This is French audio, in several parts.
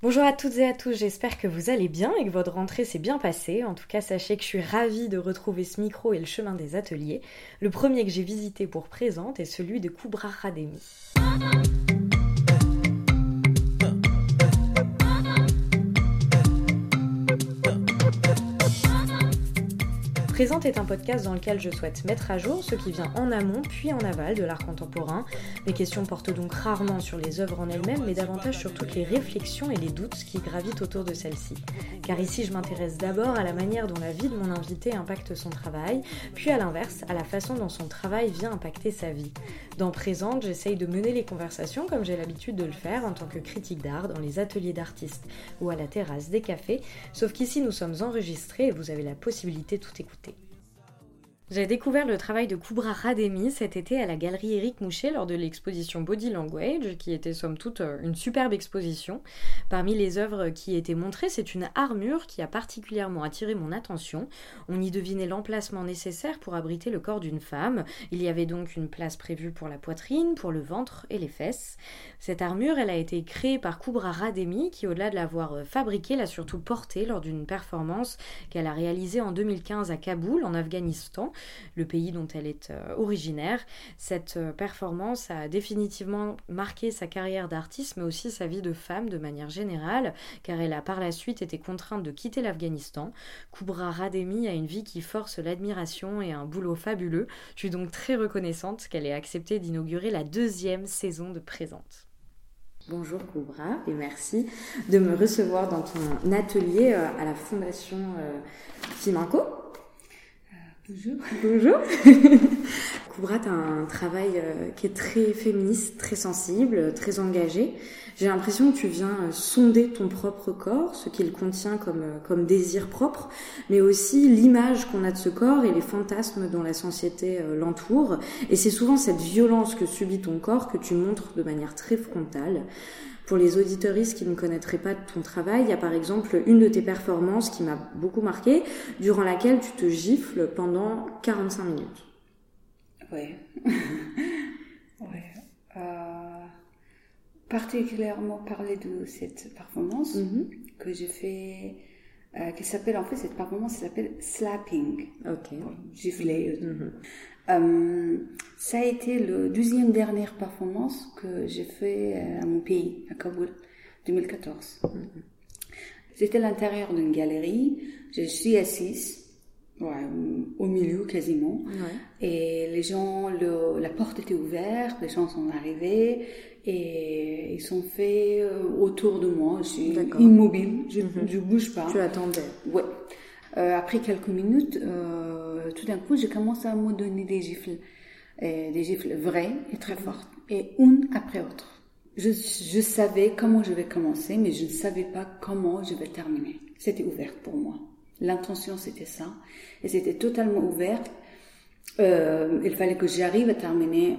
Bonjour à toutes et à tous, j'espère que vous allez bien et que votre rentrée s'est bien passée. En tout cas, sachez que je suis ravie de retrouver ce micro et le chemin des ateliers. Le premier que j'ai visité pour présente est celui de Kubra Rademi. Présente est un podcast dans lequel je souhaite mettre à jour ce qui vient en amont puis en aval de l'art contemporain. Mes questions portent donc rarement sur les œuvres en elles-mêmes, mais davantage sur toutes les réflexions et les doutes qui gravitent autour de celles-ci. Car ici, je m'intéresse d'abord à la manière dont la vie de mon invité impacte son travail, puis à l'inverse, à la façon dont son travail vient impacter sa vie. Dans Présente, j'essaye de mener les conversations comme j'ai l'habitude de le faire en tant que critique d'art dans les ateliers d'artistes ou à la terrasse des cafés, sauf qu'ici nous sommes enregistrés et vous avez la possibilité de tout écouter. J'ai découvert le travail de Kubra Rademi cet été à la galerie Éric Moucher lors de l'exposition Body Language, qui était somme toute euh, une superbe exposition. Parmi les œuvres qui étaient montrées, c'est une armure qui a particulièrement attiré mon attention. On y devinait l'emplacement nécessaire pour abriter le corps d'une femme. Il y avait donc une place prévue pour la poitrine, pour le ventre et les fesses. Cette armure, elle a été créée par Kubra Rademi, qui au-delà de l'avoir euh, fabriquée, l'a surtout portée lors d'une performance qu'elle a réalisée en 2015 à Kaboul, en Afghanistan le pays dont elle est euh, originaire. Cette euh, performance a définitivement marqué sa carrière d'artiste, mais aussi sa vie de femme de manière générale, car elle a par la suite été contrainte de quitter l'Afghanistan. Kubra Rademi a une vie qui force l'admiration et un boulot fabuleux. Je suis donc très reconnaissante qu'elle ait accepté d'inaugurer la deuxième saison de Présente. Bonjour Kubra et merci de me recevoir dans ton atelier euh, à la Fondation Fimanco. Bonjour. Bonjour. Koubra, tu as un travail euh, qui est très féministe, très sensible, très engagé. J'ai l'impression que tu viens euh, sonder ton propre corps, ce qu'il contient comme, euh, comme désir propre, mais aussi l'image qu'on a de ce corps et les fantasmes dont la société l'entoure. Et c'est souvent cette violence que subit ton corps que tu montres de manière très frontale. Pour les auditoristes qui ne connaîtraient pas ton travail, il y a par exemple une de tes performances qui m'a beaucoup marqué, durant laquelle tu te gifles pendant 45 minutes. Oui. ouais. Euh, particulièrement parler de cette performance mm-hmm. que j'ai fait, euh, qui s'appelle en fait cette performance s'appelle slapping. Ok. Gifler. Mm-hmm. Euh, ça a été le deuxième dernière performance que j'ai fait euh, à mon pays, à Kaboul, 2014. C'était l'intérieur d'une galerie. Je suis assise, au milieu quasiment. Et les gens, le, la porte était ouverte, les gens sont arrivés et ils sont faits euh, autour de moi. Je suis immobile, je, mhm. je bouge pas. Tu attendais. Ouais. Euh, après quelques minutes, euh, tout d'un coup, je commence à me donner des gifles, des gifles vraies et très fortes, et une après autre. Je, je savais comment je vais commencer, mais je ne savais pas comment je vais terminer. C'était ouvert pour moi. L'intention, c'était ça, et c'était totalement ouvert. Euh, il fallait que j'arrive à terminer.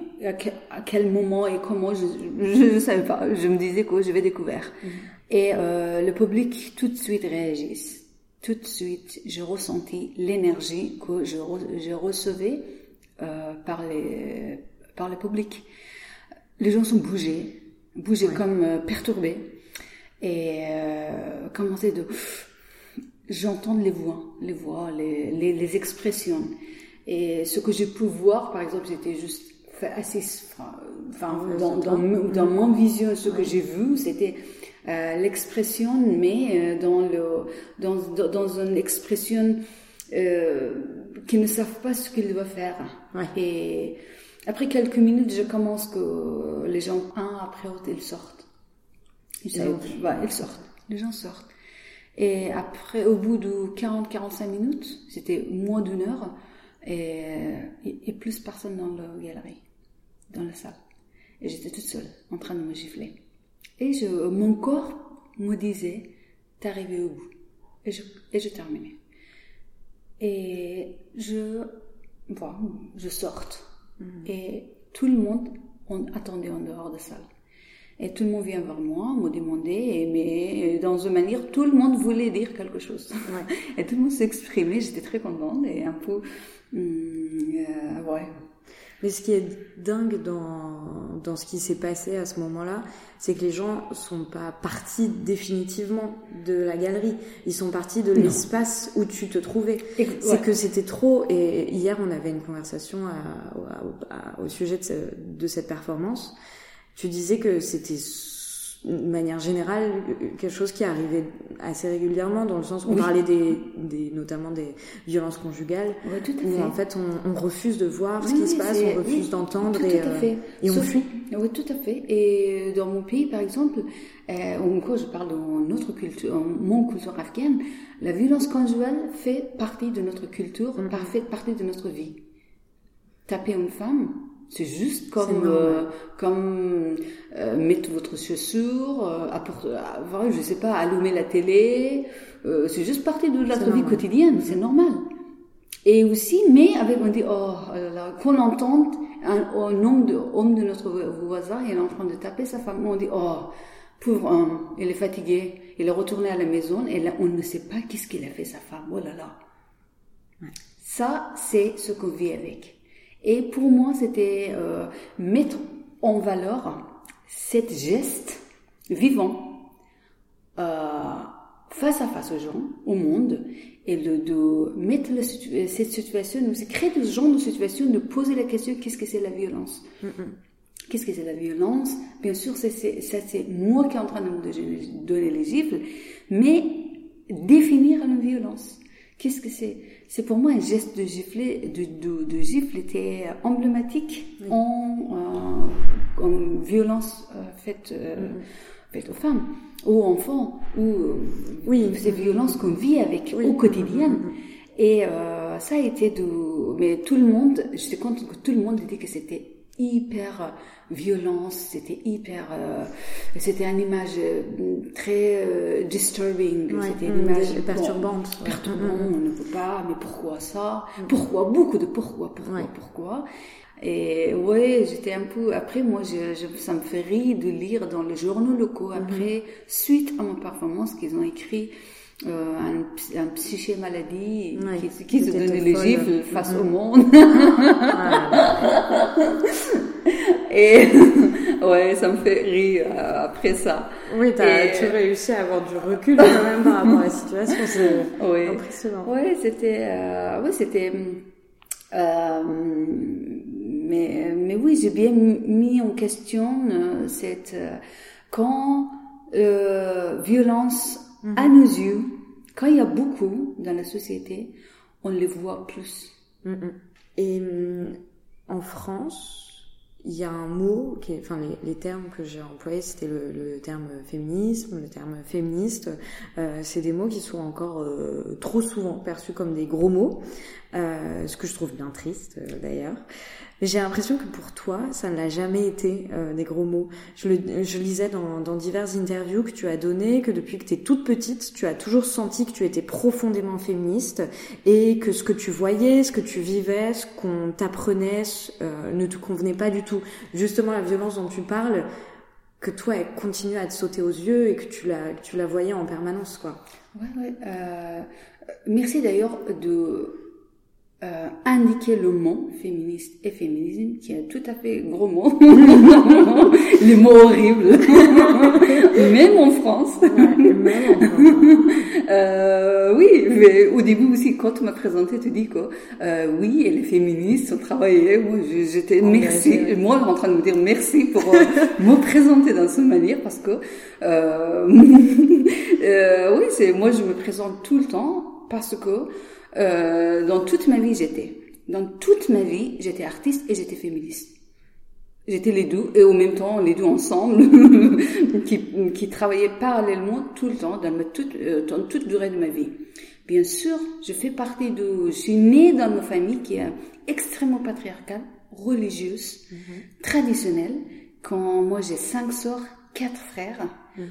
À quel, moment et comment, je ne savais pas. Je me disais que je vais découvrir. Mm-hmm. Et euh, le public tout de suite réagisse tout de suite, j'ai ressenti l'énergie que je, je recevais euh, par, les, par le public. Les gens sont bougés, bougés comme euh, perturbés, et euh, commençaient de... J'entends les voix, les voix, les, les, les, expressions. Et ce que j'ai pu voir, par exemple, j'étais juste assez... Enfin, dans, dans, dans, mon vision, ce que j'ai vu, c'était l'expression, mais euh, dans, le, dans, dans une expression euh, qui ne savent pas ce qu'ils doivent faire. Et après quelques minutes, je commence que les gens, un après l'autre, ils sortent. Ils sortent. ils sortent. Les gens sortent. Et après, au bout de 40-45 minutes, c'était moins d'une heure, et, et, plus personne dans la galerie, dans la salle. Et j'étais toute seule, en train de me gifler. Et je, mon corps me disait, t'arrives au bout. Et je, et je terminais. Et je, bon, je sorte. Mhm. Et tout le monde on attendait en dehors de la salle. Et tout le monde vient vers moi, me demander, mais dans une manière, tout le monde voulait dire quelque chose. et tout le monde s'exprimait, j'étais très contente et un peu, hum, euh, ouais. Mais ce qui est dingue dans, dans ce qui s'est passé à ce moment-là, c'est que les gens sont pas partis définitivement de la galerie. Ils sont partis de l'espace où tu te trouvais. C'est que c'était trop. Et hier, on avait une conversation au sujet de, de cette performance. Tu disais que c'était de manière générale quelque chose qui arrivait assez régulièrement dans le sens où on parlait des, des, notamment des violences conjugales tout à où en fait on, on, refuse de voir ce qui se passe on refuse d'entendre et, euh, et on fuit. Oui tout à fait. Et dans mon pays par exemple euh, encore je parle dans notre culture mon culture afghane la violence conjugale fait partie de notre culture mm. fait partie de notre vie. Taper une femme c'est juste comme euh, comme euh, mettre votre chaussure, euh, apporter, euh, je sais pas, allumer la télé. Euh, c'est juste partie de notre vie quotidienne, c'est normal. Et aussi, mais avec on dit oh là, qu'on entende un, un homme de homme de notre voisin, il est en train de taper sa femme, on dit oh pauvre homme, il est fatigué, il est retourné à la maison et là on ne sait pas qu'est-ce qu'il a fait sa femme. Oh là là. Ça, c'est ce qu'on vit avec. Et pour moi, c'était euh, mettre en valeur cet geste vivant euh, face à face aux gens, au monde, et de, de mettre cette situation, de créer ce genre de situation, de poser la question qu'est-ce que c'est la violence? Qu'est-ce que c'est la violence? Bien sûr, ça c'est moi qui est en train de me donner les gifles, mais définir la violence. Qu'est-ce que c'est? C'est pour moi un geste de gifler, de, de, de gifle était emblématique en, euh, en, violence euh, faite, euh, mm-hmm. faite aux femmes, aux enfants, ou euh, oui, ces violences qu'on vit avec au quotidien. Mm-hmm. Et euh, ça a été de, mais tout le monde, j'étais contente que tout le monde dit que c'était hyper violence, c'était hyper, euh, c'était une image euh, très euh, disturbing, c'était une mm, image perturbante, perturbante, on ne peut pas, mais pourquoi ça, pourquoi, beaucoup de pourquoi, pourquoi, pourquoi? Et ouais, j'étais un peu. Après, moi, je, je, ça me fait rire de lire dans les journaux locaux. Après, suite à mon performance, qu'ils ont écrit euh, un, un, psyché maladie qui, qui se donnait les gifles face au mm-hmm. monde. Et ouais, ça me fait rire euh, après ça. Oui, t'as, tu réussi à avoir du recul quand même par rapport à la situation, c'est oui. impressionnant. Oui, c'était, euh, oui, c'était, euh, mais, mais oui, j'ai bien mis en question euh, cette, euh, quand violence à nos yeux, quand il y a beaucoup dans la société, on les voit plus. Et mm, en France, il y a un mot, qui est, enfin les, les, termes que j'ai employés, c'était le, le, terme féminisme, le terme féministe. Euh, c'est des mots qui sont encore euh, trop souvent perçus comme des gros mots, euh, ce que je trouve bien triste euh, d'ailleurs. J'ai l'impression que pour toi, ça ne l'a jamais été euh, des gros mots. Je, le, je lisais dans, dans, diverses interviews que tu as données que depuis que tu es toute petite, tu as toujours senti que tu étais profondément féministe et que ce que tu voyais, ce que tu vivais, ce qu'on t'apprenait euh, ne te convenait pas du tout. Justement, la violence dont tu parles, que toi, elle continue à te sauter aux yeux et que tu la, que tu la voyais en permanence, quoi. Ouais, ouais. Euh, merci d'ailleurs de euh, indiquer le mot féministe et féminisme, qui est tout à fait gros mot, les mots horribles, même en France. Euh, oui, mais au début aussi, quand tu m'as présenté, tu dis que euh, oui, et les féministes ont travaillé. Moi, j'étais merci. Moi, en train de me dire merci pour euh, me présenter dans cette manière parce que euh, euh, oui, c'est moi, je me présente tout le temps parce que euh, dans toute ma vie, j'étais. Dans toute ma vie, j'étais artiste et j'étais féministe. J'étais les deux, et au même temps, les deux ensemble, qui, qui travaillaient parallèlement tout le temps, dans, ma toute, euh, dans toute durée de ma vie. Bien sûr, je fais partie de... Je suis née dans une famille qui est extrêmement patriarcale, religieuse, mm-hmm. traditionnelle. Quand moi, j'ai cinq sœurs, quatre frères, mm-hmm.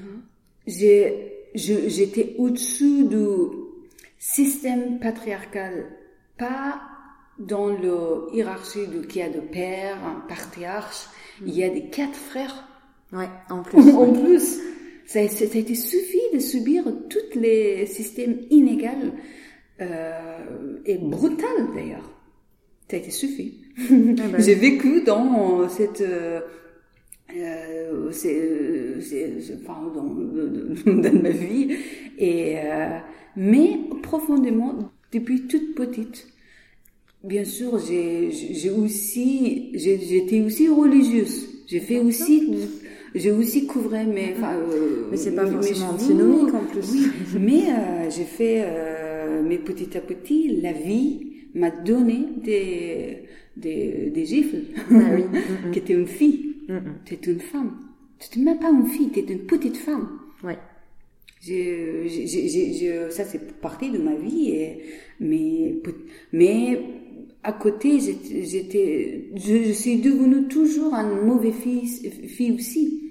j'ai j'étais au-dessus de système patriarcal, pas dans le hiérarchie de qui a de père, un patriarche, il y a des quatre frères. Ouais, en plus. en plus. Ça, ça, a été suffit de subir tous les systèmes inégaux euh, et brutal d'ailleurs. ça a été suffit. Ah bah J'ai vécu dans cette euh, euh, c'est, c'est, c'est- enfin, dans, dans ma vie et euh, mais profondément depuis toute petite bien sûr j'ai j'ai aussi j'étais aussi religieuse j'ai fait aussi j'ai aussi couvré mes enfin euh, Mais c'est pas forcément antinomique en plus. Oui, mais euh, j'ai fait, euh, mais petit à petit, la vie m'a donné des, des, des gifles. Ah oui. Mm, mm. qui était une fille. Mm, mm. Tu une femme. Tu n'étais même pas une fille, tu étais une petite femme. Ouais. J'ai- ça, c'est partie de ma vie. Et, mais, mais à côté, j'étais, je, je suis devenue toujours une mauvaise fille, fille aussi.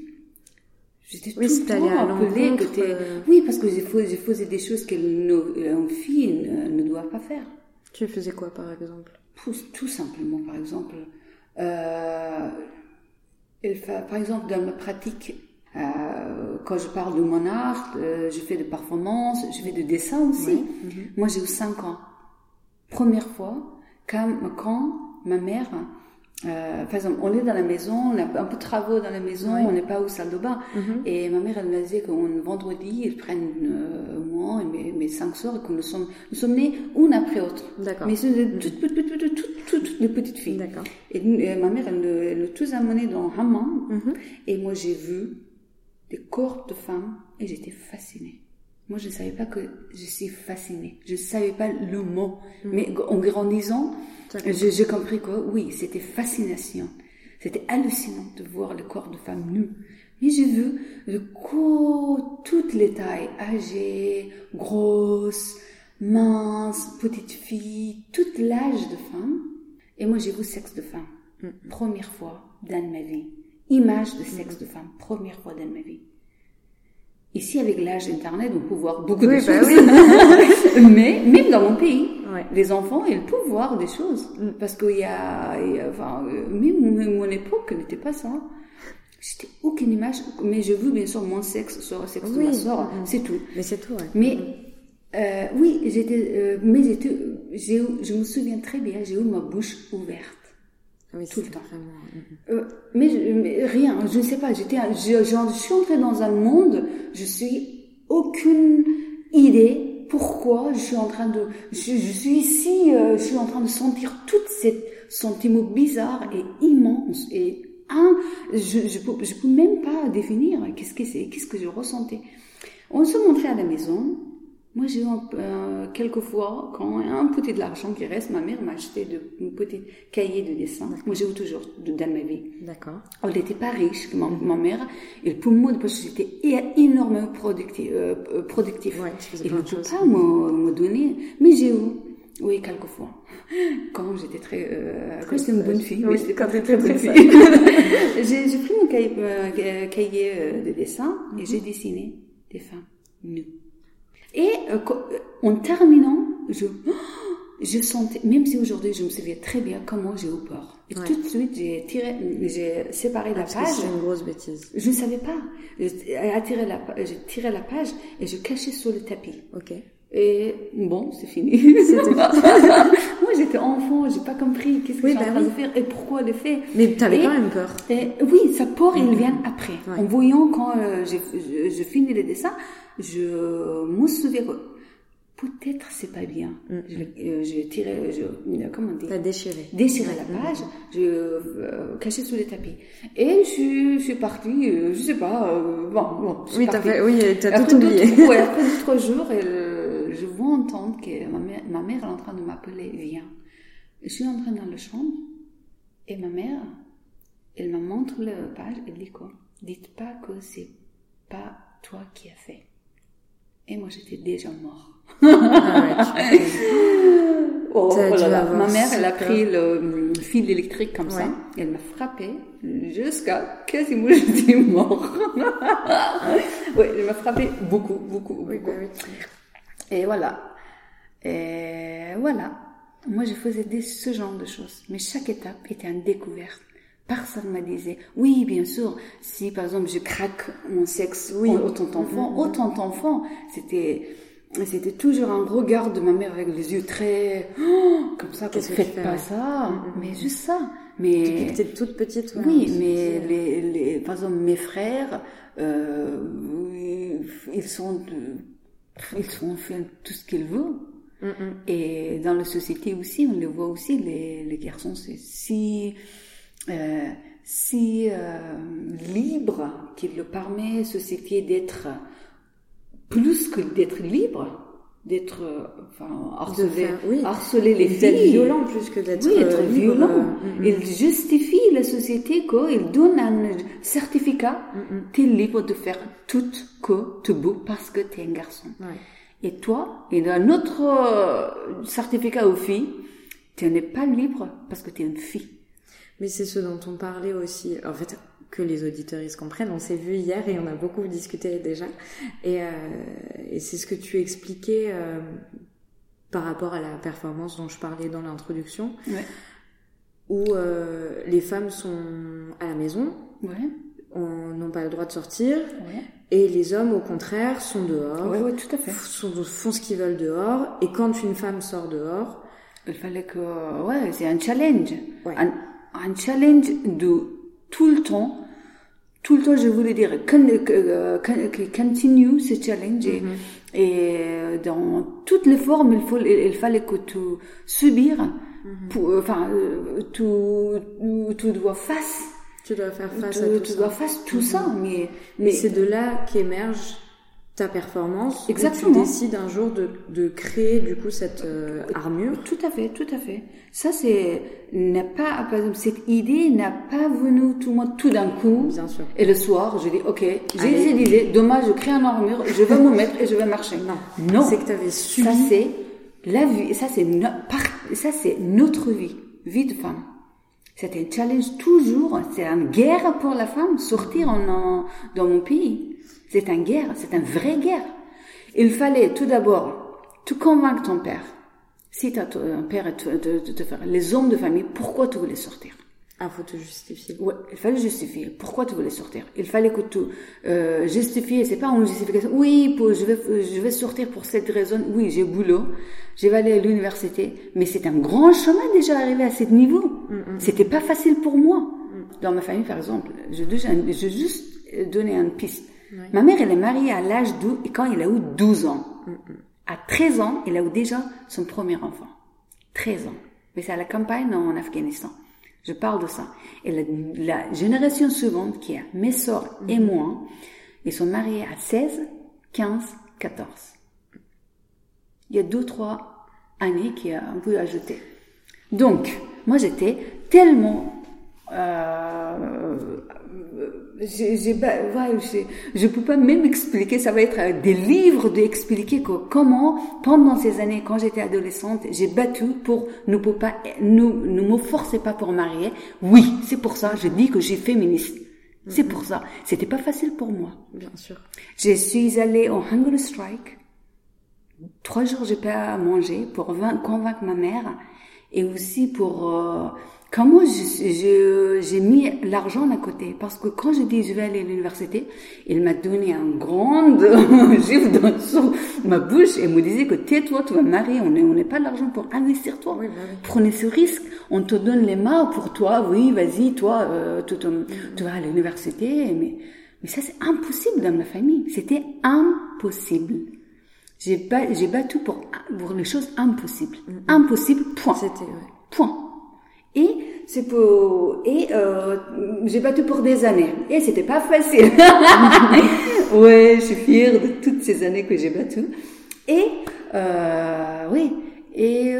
J'étais Oui, tout le temps appelée que t'es- euh. Oui, parce que je faisais, je faisais des choses qu'une fille ne, ne doit pas faire. Tu faisais quoi par exemple? Tout, tout simplement, par exemple, euh, il fa- par exemple, dans ma pratique, euh, quand je parle de mon art, euh, je fais de performances, je fais de dessin aussi. Ouais. Moi, j'ai eu 5 ans. Première fois, quand, quand ma mère, euh, par exemple, on est dans la maison, on a un peu de travaux dans la maison, Ouais. on n'est pas au salle de bain. Mhm. Et ma mère, elle me disait qu'un vendredi, ils prennent euh, moi et mes, mes cinq sœurs et que nous sommes, nous sommes nés une après l'autre. D'accord. Mais c'est de toutes, toutes, toutes, toutes, toutes, toutes, toutes les petites filles. D'accord. Et, ma mère, elle, nous- elle nous tous amenés dans hammam. Mhm. Et moi, j'ai vu des corps de femmes et j'étais fascinée. Moi, je ne savais pas que je suis fascinée. Je ne savais pas le mot. Mais en grandissant, j'ai compris que oui, c'était fascination. C'était hallucinant de voir le corps de femmes nues. Mais j'ai vu le corps, toutes les tailles, âgées, grosses, minces, petites filles, tout l'âge de femmes. Et moi, j'ai vu sexe de femme. Première fois dans ma vie. Image de sexe de femme. Première fois dans ma vie. Ici, avec l'âge d'Internet, on peut voir beaucoup Oui, de bah choses. Mais même dans mon pays, Ouais. les enfants, ils peuvent voir des choses. Parce qu'il y a, il y a- enfin, euh, même, mon époque n'était pas ça. J'étais aucune image, mais je veux bien sûr mon sexe sur le sexe de Oui. ma soeur, Mhm. c'est tout. Mais c'est tout, ouais. Mais euh, oui, j'étais, euh, mais j'étais, je me souviens très bien, j'ai eu ma bouche ouverte. Oui, tout le temps. Vraiment... mhm. Euh, mais, je- mais rien, je ne sais pas, j'étais, je, suis entrée dans un monde, je suis aucune idée pourquoi je suis en train de, je, je suis ici, euh, je suis en train de sentir toutes ces sentiments bizarres et immenses et un, je, je peux, je peux même pas définir qu'est-ce que c'est, qu'est-ce que je ressentais. On se montrait à la maison. Moi, j'ai eu euh, quelques fois, quand un petit de l'argent qui reste, ma mère m'a acheté de, un petit cahier de dessin. Moi, j'ai eu toujours de, dans ma vie. D'accord. Elle n'était pas riche, ma, ma mère. Et pour moi, parce que j'étais énormément productif. Euh, productif. Ouais, ne choses. pas me, me donner. Mais j'ai eu, oui, quelques fois. Quand j'étais très, euh, quand j'étais une bonne fille, Oui, mais quand très, très bonne fille. j'ai, pris mon cahier, euh, cahier euh, de dessin Mhm. et j'ai dessiné des femmes nues. Et euh, euh, en terminant, je, je sentais, même si aujourd'hui je me souviens très bien comment j'ai eu peur. Et Ouais. tout de suite, j'ai tiré, j'ai séparé la que page. c'est une grosse bêtise. Je ne savais pas. La, j'ai tiré la page et je cachais sur le tapis. Ok. Et bon, c'est fini. J'étais enfant, j'ai pas compris qu'est-ce que Oui, je suis bah en train oui. de faire et pourquoi le faire. Mais t'avais Et- quand même peur. et oui, sa peur, il vient après. Ouais. En voyant quand euh, je, je finis le dessin, je me souviens que peut-être c'est pas bien. Je, euh, je tirais, je, comment on dit? T'as déchiré. déchirer la page, je euh, cachais sous le tapis. Et je, suis- je suis partie, euh, je sais pas, euh, bon, bon, je suis Oui, fait, t'as tout oublié. ouais, après deux, trois jours, elle, je vois entendre que ma mère, ma mère est en train de m'appeler, viens. Je suis entrée dans la chambre, et ma mère, elle me montre la page, elle dit quoi? Dites pas que c'est pas toi qui as fait. Et moi, j'étais déjà mort. Ah ouais, Oh, oh là Ma mère, elle a pris le fil électrique comme ça, et elle m'a frappé jusqu'à quasiment je suis mort. oui, elle m'a frappé beaucoup, beaucoup, beaucoup. Oui, bah oui. Et voilà. Et voilà. Moi, je faisais des, ce genre de choses. Mais chaque étape était une découverte. Personne me disait, oui, bien sûr, si par exemple je craque mon sexe Oui. autant d'enfants, autant d'enfants, c'était, c'était toujours un regard de ma mère avec les yeux très oh, comme ça. Qu'est-ce que faites pas ça? Mm, Mais juste ça. Mais tu étais toute petite. oui, mais les, les, par exemple mes frères, euh, ils sont, ils sont fait tout ce qu'ils veulent. Et dans la société aussi, on le voit aussi, les, les garçons, c'est si, euh, si euh, libre qu'il le permet, société, d'être plus que d'être libre, d'être enfin, harceler, oui. harceler les filles. D'être violent plus que d'être oui, être violent. Il justifie la société qu'il donne un certificat, tu es libre de faire tout que tu beau parce que tu es un garçon. Et toi, il a un autre euh, certificat aux filles, tu n'es pas libre parce que tu es une fille. Mais c'est ce dont on parlait aussi, en fait, que les auditeurs ils comprennent. On s'est vu hier et on a beaucoup discuté déjà. Et, euh, et c'est ce que tu expliquais euh, par rapport à la performance dont je parlais dans l'introduction, ouais. où euh, les femmes sont à la maison, ouais. n'ont pas le droit de sortir, ouais. Et les hommes, au contraire, sont dehors. Tout à fait. Font, font ce qu'ils veulent dehors. Et quand une femme sort dehors, il fallait que, ouais, c'est un challenge. Un, challenge de tout le temps. Tout le temps, je voulais dire, continue ce challenge. Mm -hmm. Et dans toutes les formes, il, faut, il fallait que tu subir, mm -hmm. pour, enfin, tu, tu dois face tu dois faire face tu, à tout tu ça. dois face tout ça, mais, mais c'est de là qu'émerge ta performance. Exactement. tu décides un jour de, de créer du coup cette euh, armure. Tout à fait, tout à fait. Ça c'est n'a pas par exemple cette idée n'a pas venu tout moi tout d'un coup. Bien sûr. Et le soir, je dis OK, j'ai cette idée, demain je crée une armure, je vais me mettre et je vais marcher. Non, non. C'est que tu avais subi. Ça c'est la vie, ça c'est no, ça c'est notre vie, vie de femme. C'est un challenge toujours, c'est une guerre pour la femme, sortir en, en, dans mon pays. C'est une guerre, c'est une vraie guerre. Il fallait tout d'abord te convaincre ton père. Si as un père te, faire les hommes de famille, pourquoi tu voulais sortir? Ah, faut te justifier. Ouais, il fallait justifier. Pourquoi tu voulais sortir? Il fallait que tu euh, justifies. C'est pas une justification. Oui, pour, je vais je vais sortir pour cette raison. Oui, j'ai boulot. Je vais aller à l'université. Mais c'est un grand chemin déjà arrivé à ce niveau. Mm -hmm. C'était pas facile pour moi. Mm. Dans ma famille, par exemple, je je juste donner une piste. Ma mère, elle est mariée à l'âge de quand il a eu 12 ans. Mm à 13 ans, il a eu déjà son premier enfant. 13 ans. Mais c'est à la campagne en Afghanistan. Je parle de ça. Et la, la génération suivante, qui est mes soeurs et moi, ils sont mariés à 16, 15, 14. Il y a deux, trois années qui a un peu ajouté. Donc, moi j'étais tellement euh, j'ai, j'ai, ouais, j'ai, je peux pas même expliquer, ça va être des livres d'expliquer que comment, pendant ces années, quand j'étais adolescente, j'ai battu pour ne peut pas, ne, ne me forcez pas pour marier. Oui, c'est pour ça, je dis que j'ai féministe. C'est pour ça. C'était pas facile pour moi. Bien sûr. Je suis allée au Hunger Strike. Trois jours, j'ai pas mangé pour convaincre ma mère et aussi pour euh, comment j'ai mis l'argent à côté? Parce que quand je dis je vais aller à l'université, il m'a donné un grand gifle dans ma bouche et me disait que tais-toi, tu vas marier, on n'est pas l'argent pour investir toi. Oui, bah oui. Prenez ce risque, on te donne les mains pour toi, oui, vas-y, toi, euh, tu, tu, tu vas à l'université, mais mais ça c'est impossible dans ma famille, c'était impossible. J'ai battu pour pour les choses impossibles, mm -hmm. impossible. Point. C'était ouais. Point. Et c'est pour et euh, j'ai battu pour des années et c'était pas facile. ouais, je suis fière de toutes ces années que j'ai battu. Et euh, oui, et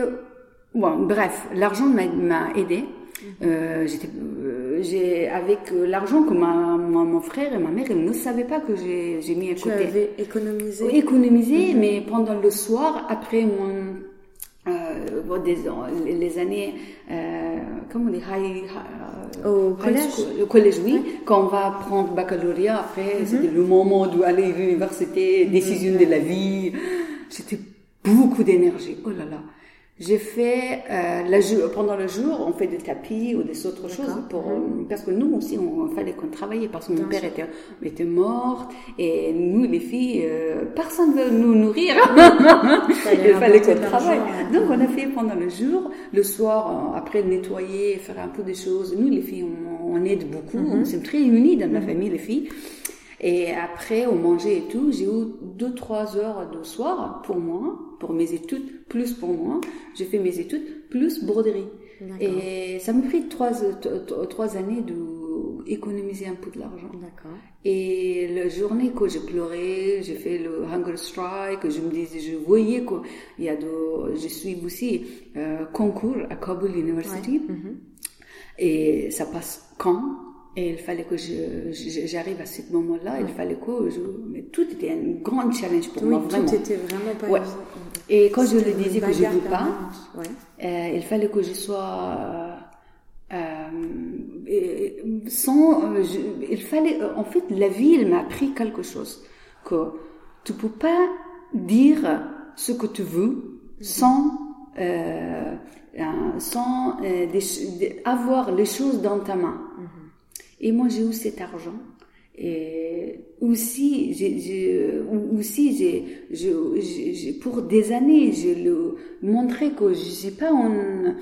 bon, bref, l'argent m'a aidé. Euh, j'étais, j'ai avec l'argent que ma, ma, mon frère et ma mère ils ne savaient pas que j'ai, j'ai mis à côté. économisé. Oui, économisé, mm -hmm. mais pendant le soir, après mon euh, bon, des, les années, euh, comment on dit, high, euh, au high collège. School, le collège, oui. Ouais. Quand on va prendre baccalauréat, après, Mhm. c'était le moment d'aller à l'université, décision de la vie. C'était beaucoup d'énergie. Oh là là. J'ai fait euh, la pendant le jour, on fait des tapis ou des autres choses pour Mhm. euh, parce que nous aussi on fallait qu'on travaillait parce que mon père était était mort et nous les filles euh, personne veut nous nourrir. Il fallait qu'on travaille. Donc on a fait pendant le jour, le soir euh, après nettoyer, faire un peu des choses. Nous les filles on, on aide beaucoup, Mhm. on s'est très unis dans ma famille les filles. Et après, on mangeait et tout. J'ai eu deux, trois heures de soir pour moi, pour mes études, plus pour moi. J'ai fait mes études, plus broderie. Et ça m'a pris trois, t- trois années de économiser un peu de l'argent. Et la journée que j'ai pleuré, j'ai fait le hunger strike, je me disais, je voyais qu'il y a de, je suis aussi euh, concours à Kabul University. Mhm. Et ça passe quand? Et il fallait que j'arrive à ce moment-là. Il fallait que je... Mais tout était un grand challenge pour Oui, moi, vraiment. tout était vraiment pas Ouais. Et quand je le disais que je bagarre veux pas. Ouais. euh, il fallait que je sois euh, euh, sans. euh, je- il fallait. euh, en fait, la vie, elle m'a appris quelque chose que tu peux pas dire ce que tu veux sans euh, euh, sans des- avoir les choses dans ta main. Et moi, j'ai eu cet argent. Et aussi, j'ai, j'ai- aussi, j'ai, j'ai- j'ai- pour des années, je le montré que je suis pas euh,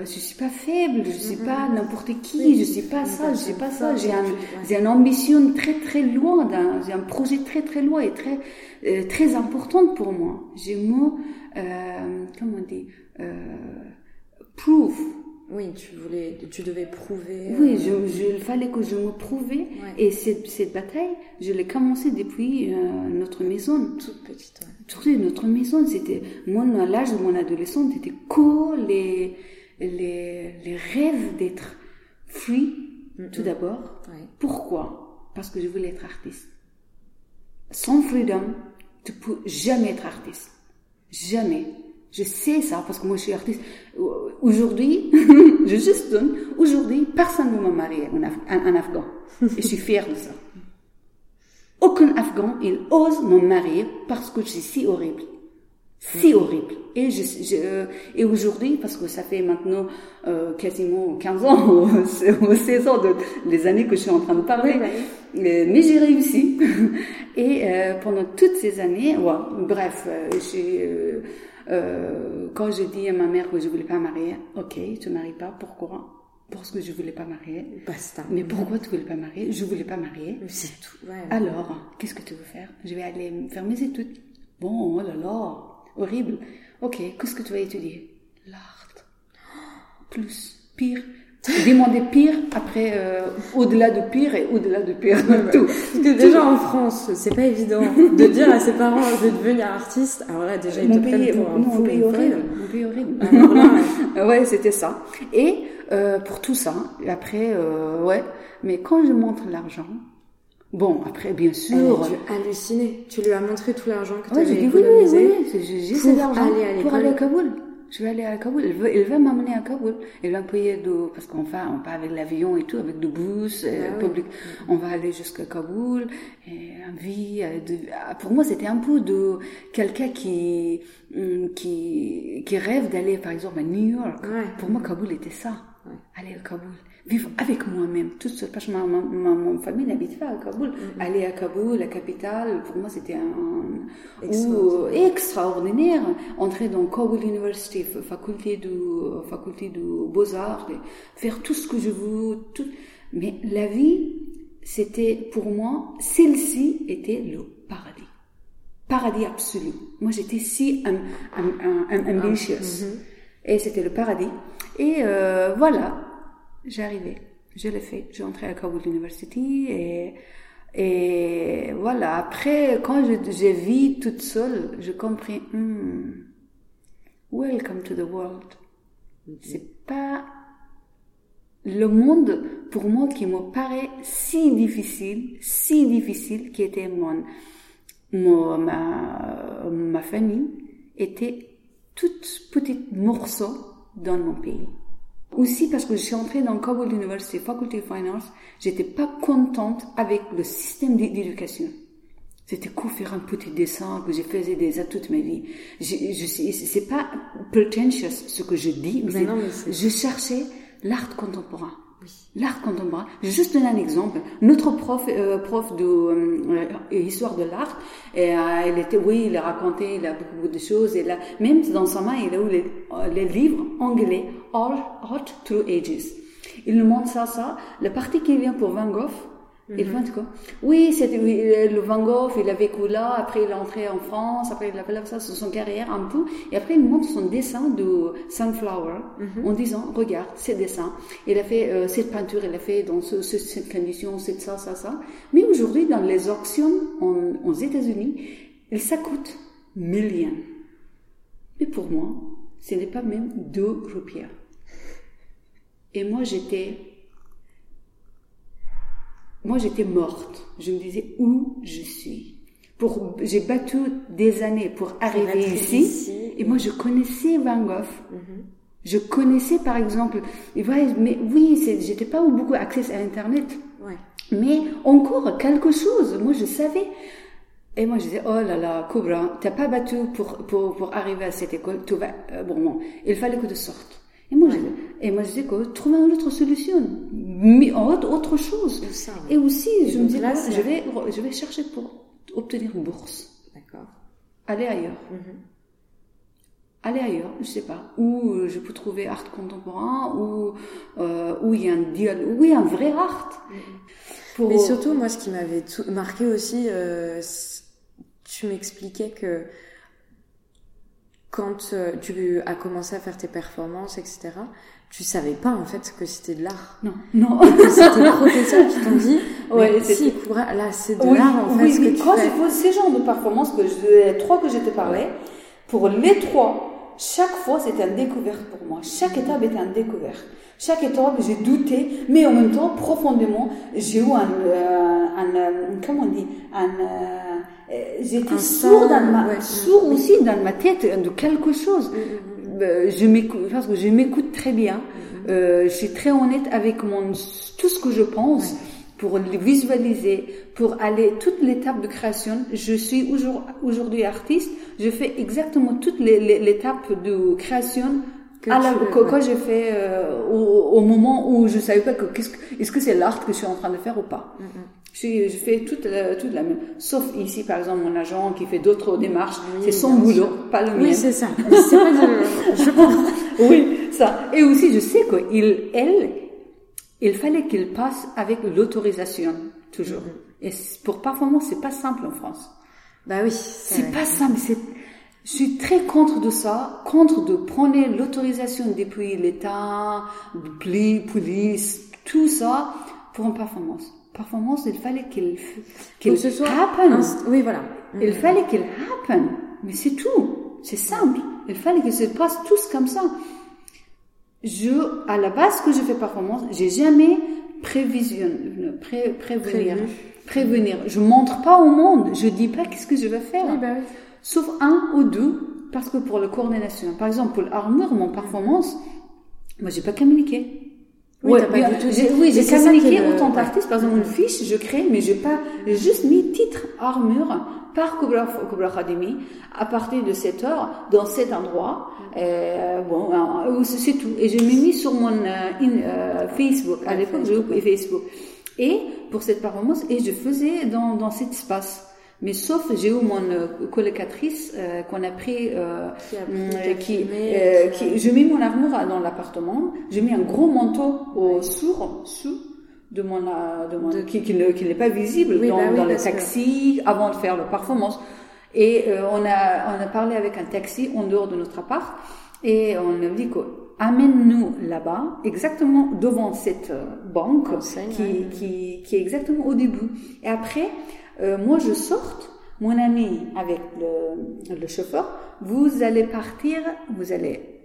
je suis pas faible, je suis pas n'importe qui, je suis pas ça, je suis pas ça. J'ai un, j'ai une ambition très très loin, d'un- j'ai un projet très très loin et très euh, très important pour moi. J'ai mot, euh, comment on dit, euh, proof. Oui, tu voulais, tu devais prouver. Oui, euh, je, je, il fallait que je me prouvais. Ouais. Et cette, cette bataille, je l'ai commencé depuis euh, notre maison. toute petite. ouais. Surtout notre maison, c'était, moi, à l'âge de mon adolescente, c'était que les, les, les rêves d'être free, tout d'abord. Ouais. Pourquoi? Parce que je voulais être artiste. Sans freedom, tu peux jamais être artiste. Jamais. Je sais ça parce que moi je suis artiste. Aujourd'hui, je juste donne, aujourd'hui, personne ne m'a marié en, Af- en- en Afghan. Et je suis fière de ça. Aucun Afghan, il ose me marier parce que je suis si horrible. Si horrible. Et, je, je- et aujourd'hui, parce que ça fait maintenant euh, quasiment 15 ans ou 16 ans de les années que je suis en train de parler, Oui, oui. euh, mais j'ai réussi. Et euh, pendant toutes ces années, ouais, bref, euh, j'ai, euh, quand je dis à ma mère que je voulais pas marier, ok, tu ne maries pas, pourquoi? Parce que je voulais pas marier. Basta. Mais pourquoi tu voulais pas marier? Je voulais pas marier. C'est tout. Ouais. Alors, qu'est-ce que tu veux faire? Je vais aller faire mes études. Bon, oh là là, horrible. Ok, qu'est-ce que tu vas étudier? L'art. Plus, pire. Demander pire, après, euh, au-delà de pire et au-delà de pire. Tout. Parce que déjà en France, c'est pas évident de dire à ses parents je vais devenir artiste. Alors là, déjà, ils Mon te prennent pays, pour un mon pays horrible. Mon pays horrible. Alors là, ouais, c'était ça. Et euh, pour tout ça, après, euh, ouais. Mais quand je montre l'argent, bon, après, bien elle sûr. a dû halluciner. Tu lui as montré tout l'argent que tu Ouais, avais j'ai dit oui, oui, oui, j'ai cet argent aller à pour aller à Kaboul. Je vais aller à Kaboul. Il veut, il veut m'amener à Kaboul. Il va me payer de, parce qu'on va, on part avec l'avion et tout, avec de bus, euh, Ah oui. public. On va aller jusqu'à Kaboul. Et envie, euh, de, pour moi, c'était un peu de quelqu'un qui, hum, qui, qui rêve d'aller, par exemple, à New York. Ouais. Pour moi, Kaboul était ça. Ouais. Aller à Kaboul. Vivre avec moi-même, toute seule, parce que ma, ma, ma, ma famille n'habite pas à Kaboul. Mm-hmm. Aller à Kaboul, la capitale, pour moi, c'était un, Extraordinaire. extraordinaire. Entrer dans Kabul University, fa- faculté de, faculté de beaux-arts, faire tout ce que je veux, tout. Mais la vie, c'était, pour moi, celle-ci était le paradis. Paradis absolu. Moi, j'étais si am, am, am- am- ambitious. Et c'était le paradis. Et euh, voilà, j'arrivais. Je l'ai fait. J'ai entré à Kabul University et, et voilà. Après, quand je, je vis toute seule, je compris, hmm, welcome to the world. C'est pas le monde, pour moi, qui me paraît si difficile, si difficile, qui était mon, mon- ma, ma famille, était toute petite morceau dans mon pays. Aussi parce que je suis entrée dans Kabul University Faculty of Finance, j'étais pas contente avec le système d'é- d'éducation. C'était cool faire un petit dessin que j'ai fait déjà toute ma vie. Je, je c'est pas pretentious ce que je dis, mais, non, mais je cherchais l'art contemporain. L'art contemporain. Juste un exemple. Notre prof, euh, prof de euh, histoire de l'art, euh, il était, oui, il a raconté, il a beaucoup, de choses. Et là, même dans sa main, il a eu les, les livres anglais, All Art Through Ages. Il nous montre ça, ça. La partie qui vient pour Van Gogh, il mhm. quoi Oui, c'était le Van Gogh, il a vécu là, après il est entré en France, après il a fait ça, son carrière un peu, et après il montre son dessin de Sunflower mhm. en disant, regarde, ces dessins, il a fait euh, cette peinture, il a fait dans ce, cette condition, c'est ça, ça, ça. Mais aujourd'hui, dans les auctions en, aux États-Unis, ça coûte millions. Mais pour moi, ce n'est pas même deux roupies. Et moi, j'étais moi j'étais morte. Je me disais où je suis? Pour, j'ai battu des années pour arriver ici, Et moi je connaissais Van Gogh. Mhm. Je connaissais par exemple, mais oui, j'étais pas beaucoup accès à Internet. Ouais. Mais encore quelque chose, moi je savais. Et moi je disais, oh là là, Cobra, t'as pas battu pour, pour, pour arriver à cette école, tout va, euh, bon, bon, il fallait que tu sortes. Et moi, je, et moi, je disais que trouver une autre solution, autre, autre chose. Et aussi, je me disais, je vais, je vais chercher pour obtenir une bourse. D'accord. Aller ailleurs. Mm-hmm. Aller ailleurs, je sais pas, où euh, je peux trouver art contemporain, où, euh, où il y a un dialogue, où il y a un vrai art. Mm-hmm. Mais surtout, moi, ce qui m'avait marqué aussi, euh, tu m'expliquais que quand euh, tu as commencé à faire tes performances, etc., tu savais pas en fait que c'était de l'art. Non, non. c'était les professeurs qui t'ont dit, ouais, si, là c'est de l'art en fait. Oui, ce que tu quand ces genres de performances que je, les trois que je te parlais, pour les trois, chaque fois c'était une découverte pour moi. Chaque étape était une découverte. Chaque étape, j'ai douté, mais en même temps, profondément, j'ai eu un, euh, un, euh, comment on dit, un, euh, j'étais sourd dans ma, sourd aussi dans ma tête de quelque chose. Mm, mm, mm. Je m'écoute, parce que je m'écoute très bien. Euh, je suis très honnête avec mon, tout ce que je pense. Pour le visualiser, pour aller toute l'étape de création, je suis aujourd'hui artiste. Je fais exactement toutes les, les, l'étape de création alors, quand, j'ai fait euh, au, au, moment où je savais pas que que est-ce que c'est l'art que je suis en train de faire ou pas. Mm je, je, fais toute la, toute la même. Sauf ici, par exemple, mon agent qui fait d'autres démarches, c'est son boulot, pas le mien. Oui, c'est ça. C'est pas je comprends. oui, ça. Et aussi, je sais qu'il, elle, il fallait qu'il passe avec l'autorisation toujours. Mm-hmm. Et pour performance, c'est pas simple en France. Bah oui. C'est pas simple. C'est je suis très contre de ça, contre de prendre l'autorisation depuis l'État, police, tout ça pour une performance. Performance, il fallait qu'il qu'il soit happen. Oui, voilà. Il fallait qu'il happen. Mais c'est tout. C'est simple. Il fallait que se passe tous comme ça. Je, à la base que je fais performance, j'ai jamais prévision, pré, prévenir, prévenir. Je montre pas au monde. Je dis pas qu'est-ce que je vais faire. Oui, bah oui sauf un ou deux, parce que pour la coordination, par exemple pour l'armure, mon performance, moi j'ai pas communiqué. Oui, ouais, pas du tout. oui, j'ai communiqué autant d'artistes, par exemple une fiche, je crée, mais j'ai pas, j'ai juste mis titre armure par Kubla, Academy à partir de cette heure dans cet endroit. Euh, bon, euh, c'est tout. Et je l'ai mis sur mon euh, euh, Facebook. À l'époque, j'ai Facebook. Et pour cette performance, et je faisais dans, dans cet espace. Mais sauf, j'ai eu mon euh, collocatrice euh, qu'on a pris, euh, qui, mm, euh, qui, je mets mon armure dans l'appartement, je mets un gros manteau au sourd, sous de mon, de mon qui, qui, n'est pas visible dans, bah dans le taxi avant de faire la performance. Et on a on a parlé avec un taxi en dehors de notre appart et on a dit que amène-nous là-bas, exactement devant cette banque qui, qui, qui est exactement au début. Et après, euh, moi je sorte, mon ami avec le, le, chauffeur, vous allez partir, vous allez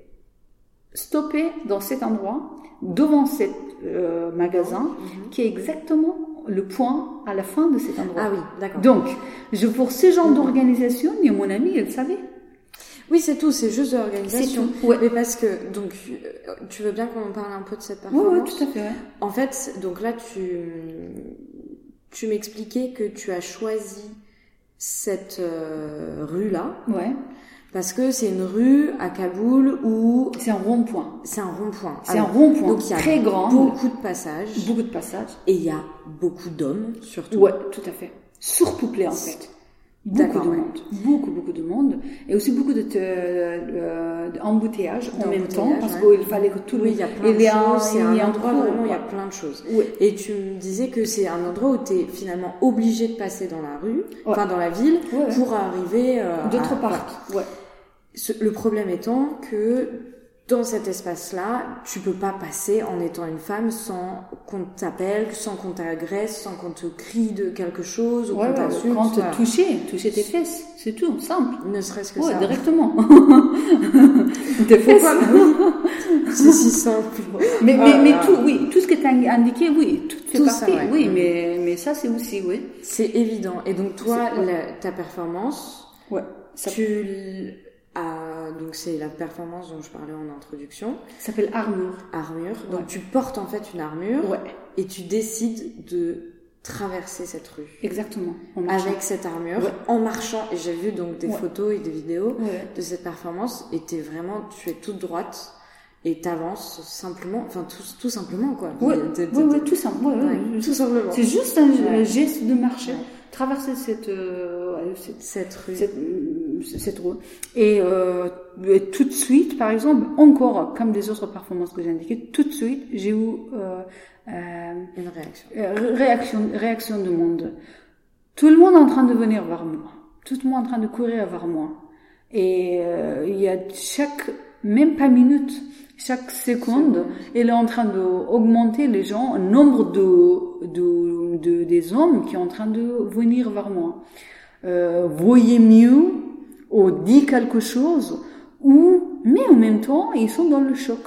stopper dans cet endroit, devant cet euh, magasin, mhm. qui est exactement le point à la fin de cet endroit. Ah oui, d'accord. Donc, je, pour ce genre mhm. d'organisation, mais mon ami, il savait. Oui, c'est tout, c'est juste de l'organisation. Ouais. Mais parce que, donc, tu veux bien qu'on en parle un peu de cette performance Oui, ouais, tout à fait. Ouais. En fait, donc là, tu, tu m'expliquais que tu as choisi cette euh, rue-là. Ouais. Parce que c'est une rue à Kaboul où C'est un rond-point. c'est un rond-point. C'est un rond-point donc il y a très grand. beaucoup de passages Beaucoup de passages. et il y a beaucoup d'hommes surtout. Ouais, tout à fait. Surpeuplé en fait. Beaucoup de ouais. monde. Beaucoup, beaucoup de monde. Et aussi beaucoup de, euh, d'embouteillages en même temps parce ouais. qu'il fallait que tout le Oui, il y a plein de choses. C'est il y un endroit vraiment, il y a plein de choses. Ouais. Et tu me disais que c'est un endroit où tu es finalement obligé de passer dans la rue, enfin dans la ville, pour arriver euh, D'autre à- part. Ouais. Ce- Le problème étant que dans cet espace-là, tu peux pas passer en étant une femme sans qu'on t'appelle, sans qu'on t'agresse, sans qu'on te crie de quelque chose ou Ouais, qu'on ouais, t'insulte. quand voilà. toucher, toucher tes fesses, c'est tout, simple. Ne serait-ce que Ouais, ça. directement. tes fesses. C'est si simple. Mais, mais, mais tout, oui, tout ce que tu as indiqué, oui, tout fait Tout ça, partie. ouais. Oui, Mm. mais, mais ça, c'est aussi, oui. C'est évident. Et donc toi, la- ta performance, Ouais. Ça, tu as donc c'est la performance dont je parlais en introduction, ça s'appelle armure. armure. Donc tu portes en fait une armure Ouais, et tu décides de traverser cette rue exactement. Avec cette armure Ouais. en marchant. Et j'ai vu donc des Ouais. photos et des vidéos Ouais. de cette performance. Et t'es vraiment, tu es toute droite et t'avances simplement, enfin tout, tout simplement quoi. Ouais, tout ouais. tout simplement. C'est juste un geste de marcher, traverser cette, euh, cette, Cette rue. cette, euh, cette roue. Et, euh, et tout de suite, par exemple, encore comme des autres performances que j'ai indiquées, tout de suite, j'ai eu euh, euh, Une réaction. euh, réaction, réaction du monde. Tout le monde est en train de venir vers moi. Tout le monde est en train de courir vers moi. Et euh, il y a chaque, même pas minute, chaque seconde, elle est en train d'augmenter les gens, le nombre de, de, de- des hommes qui sont en train de venir vers moi. Euh, voyez mieux, ou dit quelque chose, ou, mais en même temps, ils sont dans le choc.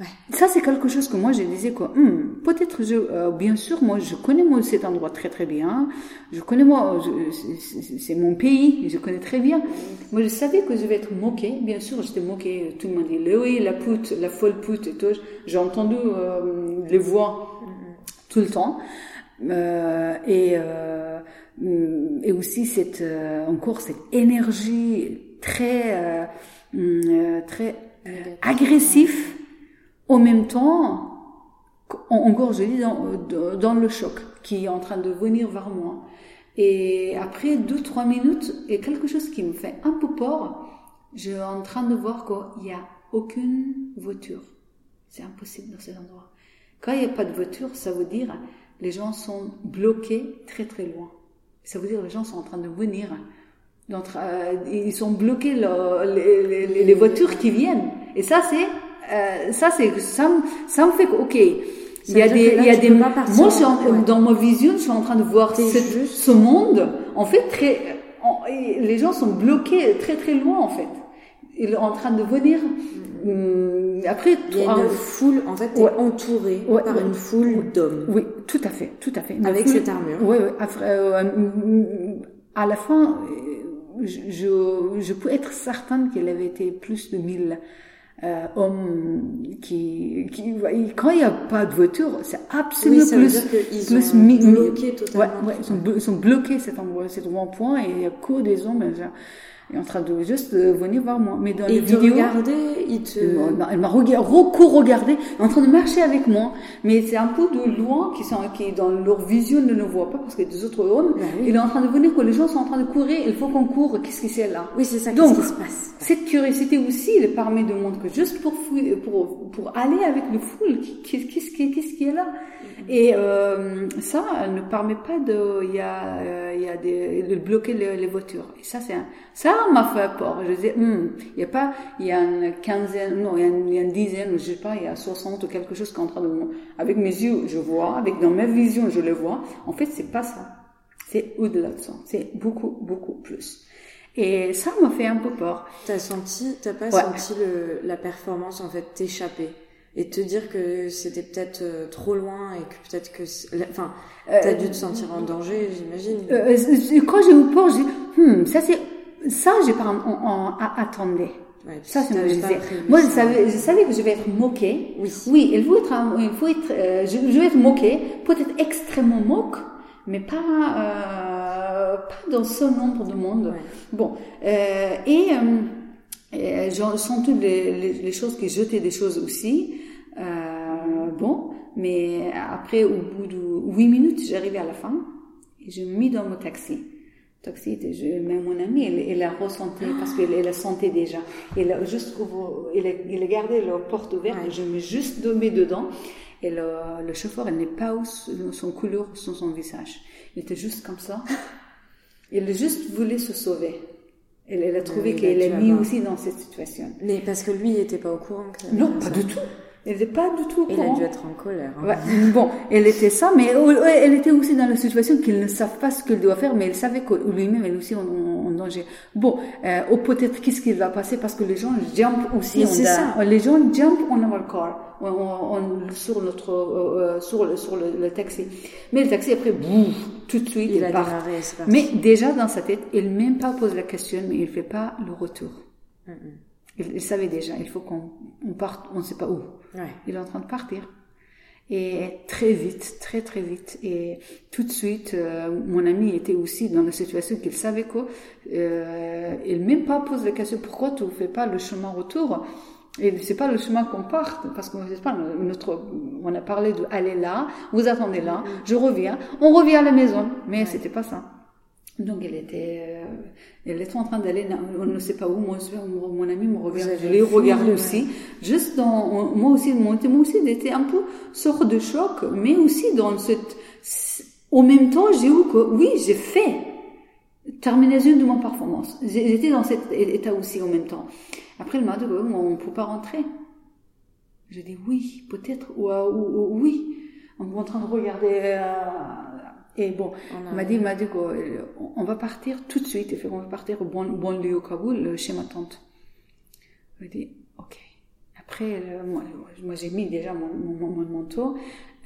Ouais. Ça, c'est quelque chose que moi, je disais quoi. Hmm, peut-être, je, euh, bien sûr, moi, je connais moi, cet endroit très très bien. Je connais moi, c'est- mon pays, je connais très bien. Moi, je savais que je vais être moquée. Bien sûr, j'étais moquée. Tout le monde dit, oui, la pute, la folle pute et tout. J'ai entendu euh, les voix tout le temps. Euh, et, euh, et aussi cette, euh, encore cette énergie très, euh, hum, euh, très euh, agressif en même temps, en- encore je dis dans, dans le choc qui est en train de venir vers moi. Et après deux, trois minutes, a quelque chose qui me fait un peu peur. Je suis en train de voir qu'il n'y a aucune voiture. C'est impossible dans cet endroit. Quand il n'y a pas de voiture, ça veut dire les gens sont bloqués très très loin. Ça veut dire les gens sont en train de venir. Euh, ils sont bloqués le- les, les- les voitures qui viennent. Et ça c'est euh, ça c'est ça, me- ça me fait que ok. Il y a des que il y a des moi en- ouais. dans ma vision je suis en train de voir cette- ce monde en fait très en- les gens sont bloqués très très loin en fait. Ils sont en train de venir. hum, après Il y a un- une foule, en fait, t'es Ouais. entouré Ouais, par ouais. une foule d'hommes. Oui, tout à fait, tout à fait. Une Avec foule- cette armure. Oui, oui. Après, euh, euh, à la fin, euh, je, je, je peux être certaine qu'il avait été plus de 1000 euh, hommes qui, qui, quand il n'y a pas de voiture, c'est absolument Oui, ça veut plus, dire qu'ils plus ont bloqué totalement Ouais, ouais, ils sont, ils sont bloqués cet endroit, cet rond-point et il y a que des hommes, euh, sont en train de juste euh, venir voir moi. Mais dans Et les vidéos, regardaient, ils te... elle m'a- elle m'a regardé, en train de marcher avec moi, mais c'est un peu de loin qui sont, qui dans leur vision ne le voient pas parce qu'il y a des autres hommes. Bah oui. Il est en train de venir que les gens sont en train de courir, il faut qu'on court, qu'est-ce qui c'est là? Oui, c'est ça, Donc, qu'est-ce qui se passe? Cette curiosité aussi, elle permet de montrer que juste pour, pour, pour aller avec le foule, qu'est-ce qui, qu'est-ce qui est là? Et euh, ça, elle ne permet pas de, il y a, euh, il y a des, de bloquer les, les voitures. Et ça, c'est un- ça m'a fait peur. Je disais, Hum, il y a pas, il y a une quinzaine, non, il y a une, il y a une dizaine, je sais pas, il y a 60 ou quelque chose qui est en train de, me- avec mes yeux, je vois, avec dans ma vision, je le vois. En fait, c'est pas ça. C'est au-delà de ça. C'est beaucoup, beaucoup plus. Et ça m'a fait un peu peur. T'as senti, t'as pas Ouais. senti le, la performance, en fait, t'échapper et te dire que c'était peut-être euh, trop loin et que peut-être que... Enfin, t'as dû te sentir en danger, j'imagine. Euh, euh, quand j'ai eu peur, j'ai hum, ça c'est, ça j'ai pas en, en- en- attendé. Ouais, Ça, c'est t'avais je disais. Moi, je savais, je savais que je vais être moquée. Oui. Oui, il faut être, un- il faut être, euh, je, je vais être moquée, peut-être extrêmement moque, mais pas, pas dans ce nombre de monde. Bon, euh, et, euh, j'en sens toutes les, les, choses qui jetaient des choses aussi. Euh, bon, mais après, au bout de huit minutes, j'arrivais à la fin et je me mis dans mon taxi. Taxi, je, même mon elle, elle a ressenti parce qu'elle elle a senti déjà. Elle a juste, elle a, gardé la porte ouverte. Je me juste tombé dedans. Et le, le chauffeur, elle n'est pas où son couleur sur son visage. Il était juste comme ça. Il juste voulait se sauver. Elle, elle a trouvé qu'elle est mis aussi dans cette situation. Mais parce que lui, il n'était pas au courant. non, pas du tout. Elle n'était pas du tout Il a dû être en colère. Hein. Bon, elle était ça, mais elle était aussi dans la situation qu'ils ne savent pas ce qu'elle doit faire, mais elle savait que lui-même, elle aussi en, en, danger. Bon, euh, ou peut-être qu'est-ce qui va passer parce que les gens jump aussi. C'est ça. Les gens jump on our car, on, on, sur notre, euh, euh, sur le, sur le, taxi. Mais le taxi après, bouf, tout de suite, il, il a part. Démarré, mais déjà dans sa tête, il même pas pose la question, mais il fait pas le retour. Mm -mm. Il, savait déjà, il faut qu'on on parte, on ne sait pas où. Ouais. Il est en train de partir. Et très vite, très très vite. Et tout de suite, euh, mon ami était aussi dans la situation qu'il savait quoi. Euh, il même pas pose la question pourquoi tu ne fais pas le chemin retour? Et c'est pas le chemin qu'on parte, parce que c'est pas notre, on a parlé de aller là, vous attendez là, mm-hmm. je reviens, on revient à la maison, mais c'était pas ça. Donc elle était, euh, elle était en train d'aller, on ne sait pas où. Moi, mon ami me regarde, je l'ai regardé aussi. Juste dans, moi aussi, moi aussi, j'étais un peu sorte de choc, mais aussi dans cette, au même temps, j'ai eu que, oui, j'ai fait terminaison de mon performance. J'étais dans cet état aussi en même temps. Après, elle m'a dit, on ne peut pas rentrer. J'ai dit oui, peut-être, ou, ou, oui. On est en train de regarder. Euh, et bon, on m'a dit, m'a dit qu'on va partir tout de suite. On va partir au bon, bon lieu au Kaboul, chez ma tante. Je dit, ok. Après, euh, moi, moi j'ai mis déjà mon, mon, manteau,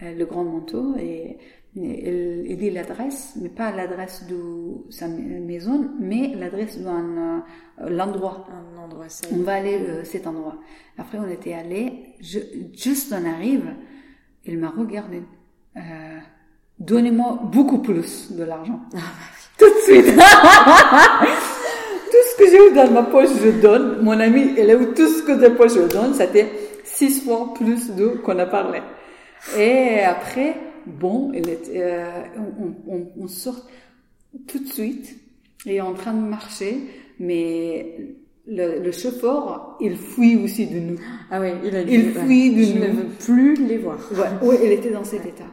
euh, le grand manteau, et, il, dit l'adresse, mais pas l'adresse de sa maison, mais l'adresse d'un euh, l'endroit. Un endroit. On va aller à cet endroit. Après, on était allé, juste on arrive, il m'a regardé. Euh, donnez-moi beaucoup plus de l'argent. Ah, bah Tout de suite. tout ce que j'ai eu dans ma poche, je donne. Mon ami, elle a eu tout ce que de poche, je donne. C'était six fois plus de qu'on a parlé. Et après, bon, elle était, euh, on, on, on, sort tout de suite et en train de marcher, mais le, le, chauffeur, il fuit aussi de nous. Ah oui, il a dit, Il fuit de nous. ne veut plus les voir. Ouais, ouais, elle était dans cet état.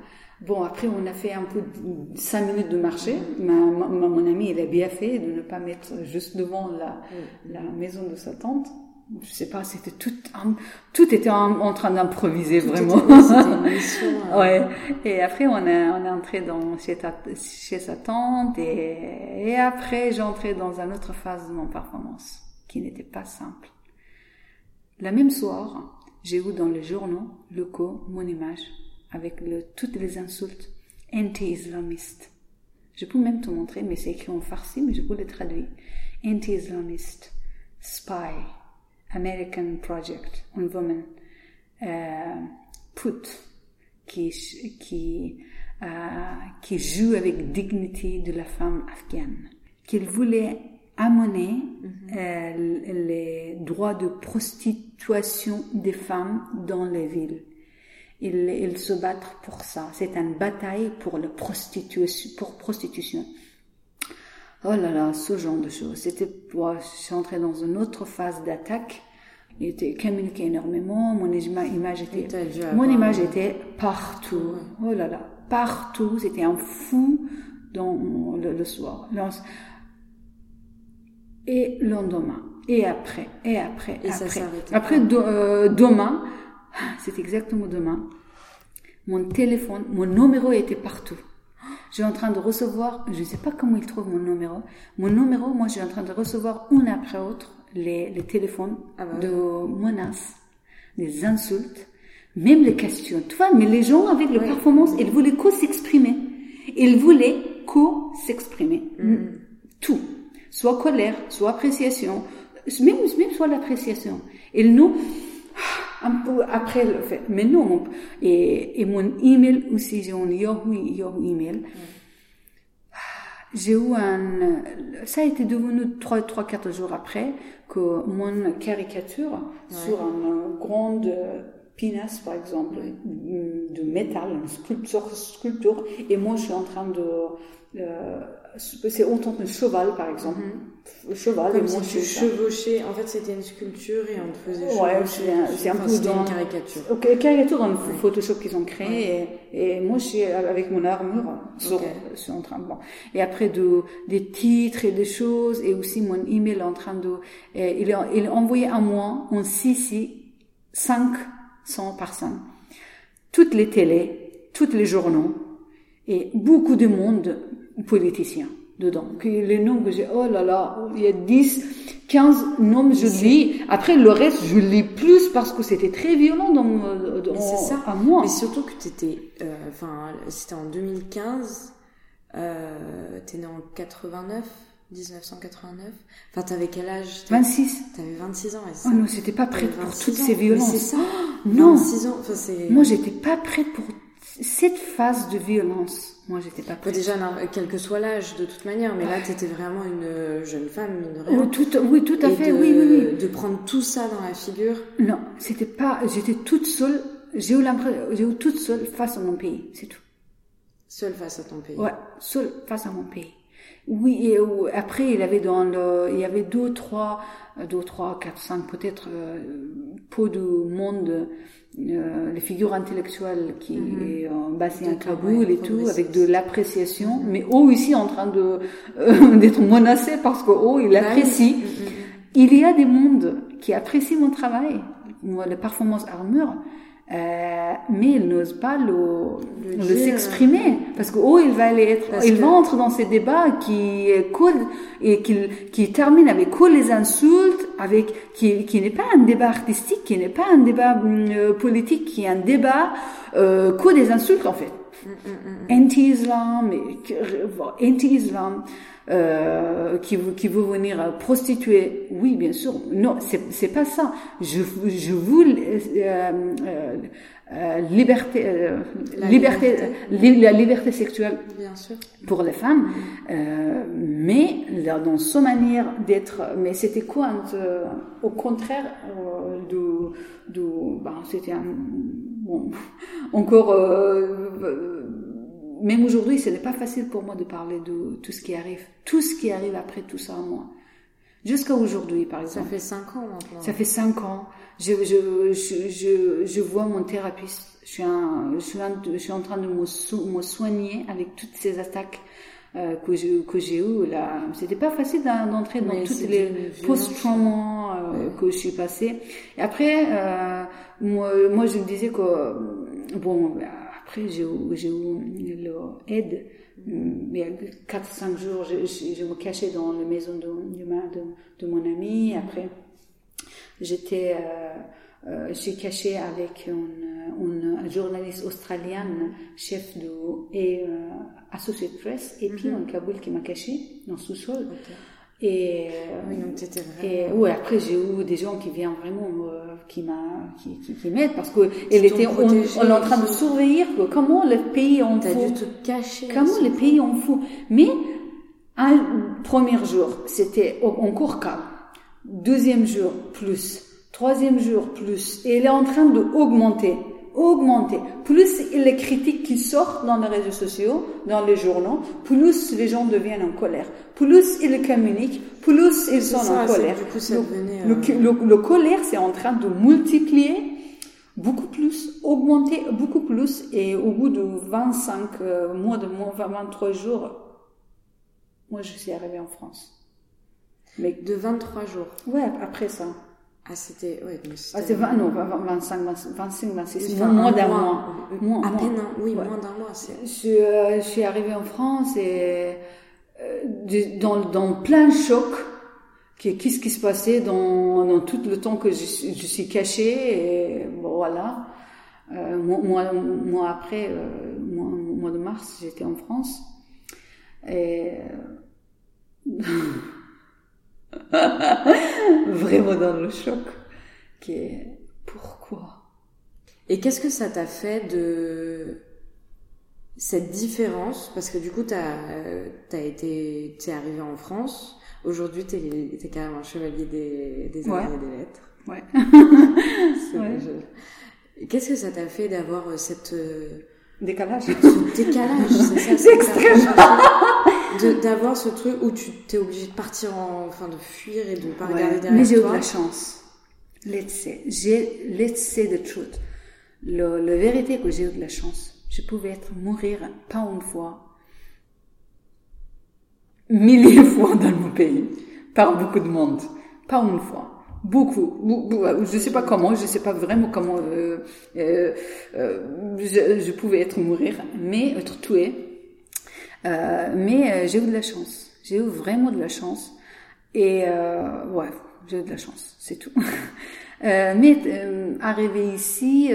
Bon, après, on a fait un peu cinq minutes de marché. Ma, mon ami, il a bien fait de ne pas mettre juste devant la, la maison de sa tante. Je sais pas, c'était tout, tout était en, train d'improviser vraiment. Hein. ouais. Et après, on est, on est entré dans chez, chez sa tante et, et après, j'ai entré dans une autre phase de mon performance qui n'était pas simple. La même soir, j'ai eu dans les journaux locaux mon image avec le, toutes les insultes anti-islamistes. Je peux même te montrer, mais c'est écrit en farsi, mais je peux le traduire. Anti-islamiste, spy, American Project on Women, euh, put, qui, qui, euh, qui joue avec dignité de la femme afghane, qu'il voulait amener mm-hmm. euh, les droits de prostitution des femmes dans les villes ils, se battent pour ça. C'est une bataille pour la prostitution. Pour prostitution. Oh là là, ce genre de choses. C'était, moi, je suis entrée dans une autre phase d'attaque. Il était communiqué énormément. Mon image était, mon image était partout. Oh là là, partout. C'était un fou dans le, soir. Et le lendemain. Et après. Et après. Et après. après, euh, demain, c'est exactement demain. Mon téléphone, mon numéro était partout. Je suis en train de recevoir, je ne sais pas comment il trouve mon numéro. Mon numéro, moi, je suis en train de recevoir un après l'autre les, les téléphones ah bah de menaces, des insultes, même les questions. Tu vois, mais les gens avec la performance, ils voulaient qu'au s'exprimer. Ils voulaient qu'au s'exprimer. Mm. Tout. Soit colère, soit appréciation, même, même soit l'appréciation. Et nous, un peu après le fait. Mais non, et, et mon email aussi, j'ai un Yahoo, Yahoo email. j'ai eu un, ça a été devenu trois, trois, quatre jours après que mon caricature sur un grand pinasse, par exemple, de métal, une sculpture, sculpture, et moi je suis en train de, c'est autant un cheval, par exemple. Le mhm. cheval, Comme si tu chevauchais, en fait c'était une sculpture et on te faisait ouais, c'est un, peu dans une caricature. Ok, caricature dans le Photoshop qu'ils ont créé, et, moi je suis avec mon armure sur, suis en train de, bon. Et après de, des titres et des choses, et aussi mon email en train de, il, a, il a envoyé à moi en CC 500 personnes. Toutes les télés, tous les journaux, et beaucoup de monde politicien dedans. Que les noms que j'ai, oh là là, il y a 10, 15 noms, je lis. Après, le reste, je lis plus parce que c'était très violent dans, dans ça. à moi. Mais surtout que t'étais, euh, enfin, c'était en 2015, euh, t'es né en 89, 1989. Enfin, t'avais quel âge? 26. T'avais 26 ans. oh non, j'étais pas prête pour toutes ces violences. C'est ça. non. 26 ans. Enfin, Moi, j'étais pas prête pour cette phase de violence. Moi, j'étais pas prête. déjà, quel que soit l'âge, de toute manière, mais là, tu étais vraiment une jeune femme, mine rien. Oui, tout, oui, tout à fait, oui, oui, oui. De prendre tout ça dans la figure. Non, c'était pas, j'étais toute seule, j'ai eu l'impression, j'ai eu toute seule face à mon pays, c'est tout. Seule face à ton pays. Ouais, seule face à mon pays. Oui, et après, il avait dans le, il y avait deux, trois, deux, trois, quatre, cinq, peut-être, euh, peu de monde, euh, les figures intellectuelles qui mm -hmm. à Kaboul et tout, avec de l'appréciation, mais eux ici en train de euh, d'être menacés parce que oh, il apprécie. Il y a des mondes qui apprécient mon travail, moi, les performances armure, euh, mais il n'ose pas le, le, s'exprimer parce que oh il va aller être il va entrer dans ces débats qui coulent et qui qui termine avec que les insultes avec qui qui n'est pas un débat artistique qui n'est pas un débat euh, politique qui est un débat euh, que des insultes en fait. Mm, mm, mm, anti-islam anti-islam euh, qui, qui veut venir prostituer. Oui, bien sûr. Non, c'est, c'est pas ça. Je, je veux euh, euh, euh liberté, euh, la liberté, liberté. la liberté sexuelle bien sûr. pour les femmes, euh, mais dans sa manière d'être. Mais c'était quoi Au contraire de ben, c'était un bon, encore même aujourd'hui, ce n'est pas facile pour moi de parler de tout ce qui arrive. Tout ce qui arrive après tout ça à moi. Jusqu'à aujourd'hui, par exemple. Ça fait cinq ans maintenant. Ça fait cinq ans. Je, je, je, je, vois mon thérapeute. Je suis, un, je, suis je suis en train de me, me soigner avec toutes ces attaques euh, que j'ai que j'ai eu là c'était pas facile d'entrer dans toutes les post-trauma euh, que je suis passée et après euh, moi moi je me disais que bon après, j'ai eu l'aide. Il y a 4-5 jours, je, je, me cachais dans la maison de, de, de mon ami. Après, j'étais, euh, euh, j'ai caché avec une, une, journaliste australienne, chef de, et euh, Associate Press, et puis mm -hmm. Kaboul qui m'a caché dans le sous-sol. Et, oui, donc et ouais, après j'ai eu des gens qui viennent vraiment qui m'a qui, qui, qui m'aident parce que elle était on, on, est en train de surveiller comment le pays en fout. dû te cacher. Comment le pays en fout. Mais un premier jour, c'était encore calme. Deuxième jour, plus. Troisième jour, plus. Et elle est en train de augmenter. Plus les critiques qui sortent dans les réseaux sociaux, dans les journaux, plus les gens deviennent en colère. Plus ils communiquent, plus ils sont en colère. Du coup, ça devenait, le, le, le, colère, c'est en train de multiplier beaucoup plus, augmenter beaucoup plus, et au bout de 25 euh, mois, de mois, 23 jours, moi je suis arrivée en France. Mais de 23 jours. Ouais, après ça. Ah, c'était. Ouais, ah, c'est 20, non, 25, 25, 26, enfin, moins d'un mois. mois. À peine, oui, ouais. moins d'un mois. Je, euh, je suis arrivée en France et euh, dans, dans plein choc. Qu'est-ce qui se passait dans, dans tout le temps que je, je suis cachée et bon, voilà. Euh, moi, moi, après, euh, mois, mois de mars, j'étais en France et Vraiment dans le choc. Qui est pourquoi? Et qu'est-ce que ça t'a fait de cette différence, parce que du coup, tu as, été, es arrivé en France, aujourd'hui, tu es, carrément chevalier des, des arts et des lettres. Ouais. Qu'est-ce que ça t'a fait d'avoir euh, cette... Euh, décalage. Ce décalage, c'est ça. C'est extrêmement. D'avoir ce truc où tu t'es obligé de partir en, enfin, de fuir et de ne pas regarder derrière Mais j'ai eu de la chance. Let's say. J'ai, let's say the truth. Le, la vérité que j'ai eu de la chance je pouvais être mourir pas une fois, milliers de fois dans mon pays, par beaucoup de monde, pas une fois. Beaucoup, je sais pas comment, je sais pas vraiment comment euh, euh, euh, je, pouvais être mourir, mais être tué. mais j'ai eu de la chance, j'ai eu vraiment de la chance. Et ouais, j'ai eu de la chance, c'est tout. mais arrivé ici,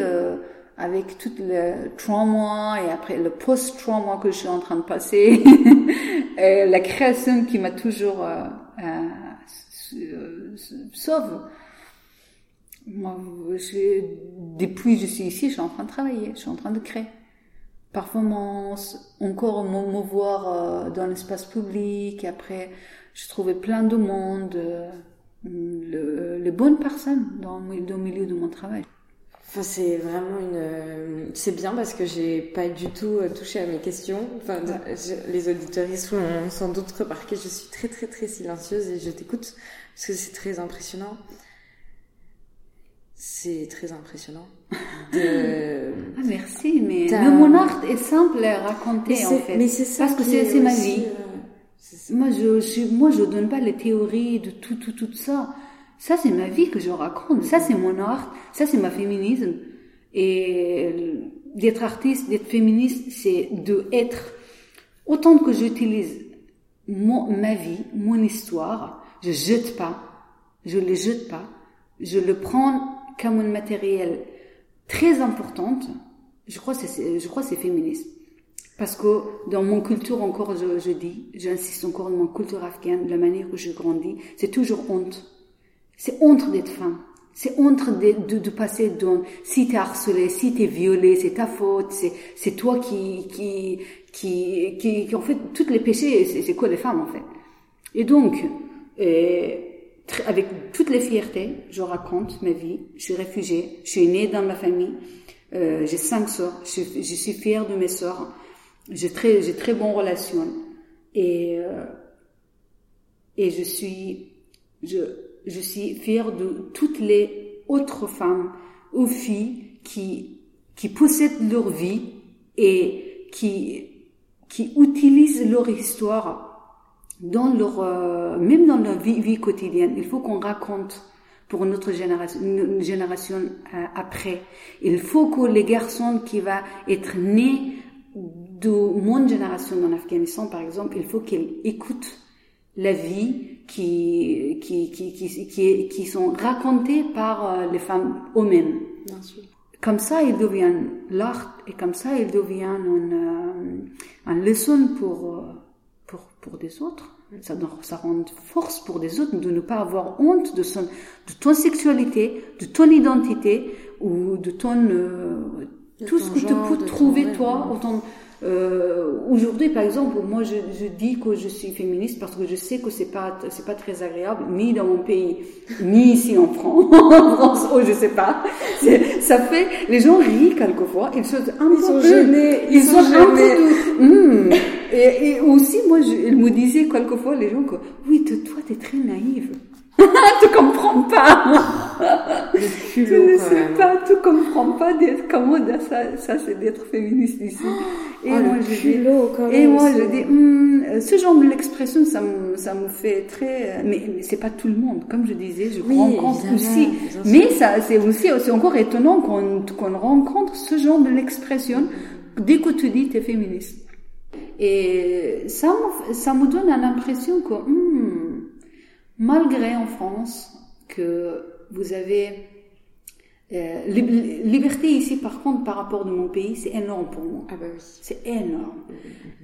avec tout le trauma et après le post-trauma que je suis en train de passer, et la création qui m'a toujours euh, euh, sauve. Moi, depuis que je suis ici, je suis en train de travailler, je suis en train de créer. Performance, encore me, voir euh, dans l'espace public, après, je trouvais plein de monde, euh, le, les bonnes personnes dans, dans le milieu de mon travail. Enfin, c'est vraiment une. C'est bien parce que j'ai pas du tout euh, touché à mes questions. Enfin, les auditeurs ont sans doute remarqué, je suis très très très silencieuse et je t'écoute parce que c'est très impressionnant. C'est très impressionnant. De... Ah, merci, mais, mon art est simple à raconter en fait. Mais c'est ça. Parce que c'est ma vie. Euh, moi, je, je, moi, je donne pas les théories de tout, tout, tout ça. Ça, c'est ma vie que je raconte. Ça, c'est mon art. Ça, c'est ma féminisme. Et d'être artiste, d'être féministe, c'est de être autant que j'utilise ma vie, mon histoire. Je jette pas. Je le jette pas. Je le prends un matériel très importante. Je crois c'est, je crois c'est féministe. Parce que dans mon culture encore, je, je dis, j'insiste encore dans mon culture afghane, la manière que je grandis, c'est toujours honte. C'est honte d'être femme. C'est honte de, de, passer dans, si t'es harcelé, si t'es violé, c'est ta faute, c'est, toi qui, qui, qui, qui, en fait, tous les péchés, c'est, quoi les femmes, en fait? Et donc, euh, avec toutes les fiertés, je raconte ma vie. Je suis réfugiée, je suis née dans ma famille, euh, j'ai cinq sœurs, je, suis fière de mes sœurs, j'ai très, j'ai très bonnes relations. Et, euh, et je suis, je, je suis fière de toutes les autres femmes ou filles qui, qui possèdent leur vie et qui, qui utilisent leur histoire dans leur, euh, même dans leur vie, vie quotidienne. Il faut qu'on raconte pour notre génération, une génération euh, après. Il faut que les garçons qui va être nés de mon génération en Afghanistan, par exemple, il faut qu'ils écoutent la vie qui, qui, qui, qui, qui, sont racontées par euh, les femmes eux-mêmes. Comme ça, ils deviennent l'art et comme ça, ils deviennent une, euh, une leçon pour, euh, pour, des autres. Ça, ça rend force pour des autres de ne pas avoir honte de, son, de ton sexualité, de ton identité ou de ton, tout ce que tu peux trouver toi, autant, euh, Aujourd'hui, par exemple, moi, je, je, dis que je suis féministe parce que je sais que c'est pas c'est pas très agréable, ni dans mon pays, ni ici en France, en France, oh, je sais pas. Ça fait, les gens rient quelquefois, ils sont un ils sont gênés, ils, sont, gênés. Hmm. Et, et, aussi, moi, je, ils me disaient quelquefois les gens que oui, toi, t'es très naïve. tu comprends pas. tu ne sais pas, tu comprends pas d'être comment ça, ça c'est d'être féministe ici. Et, oh, moi, je dis, et moi je dis, hmm, ce genre d'expression, ça me, ça me fait très, mais, mais c'est pas tout le monde. Comme je disais, je rencontre aussi. Mais ça, c'est aussi, c'est encore étonnant qu'on, qu'on rencontre ce genre de l'expression dès que tu dis t'es féministe. Et ça, me, ça me donne l'impression que, hmm, malgré en France que vous avez euh, liberté ici par contre par rapport de mon pays c'est énorme pour moi ah bah oui. c'est énorme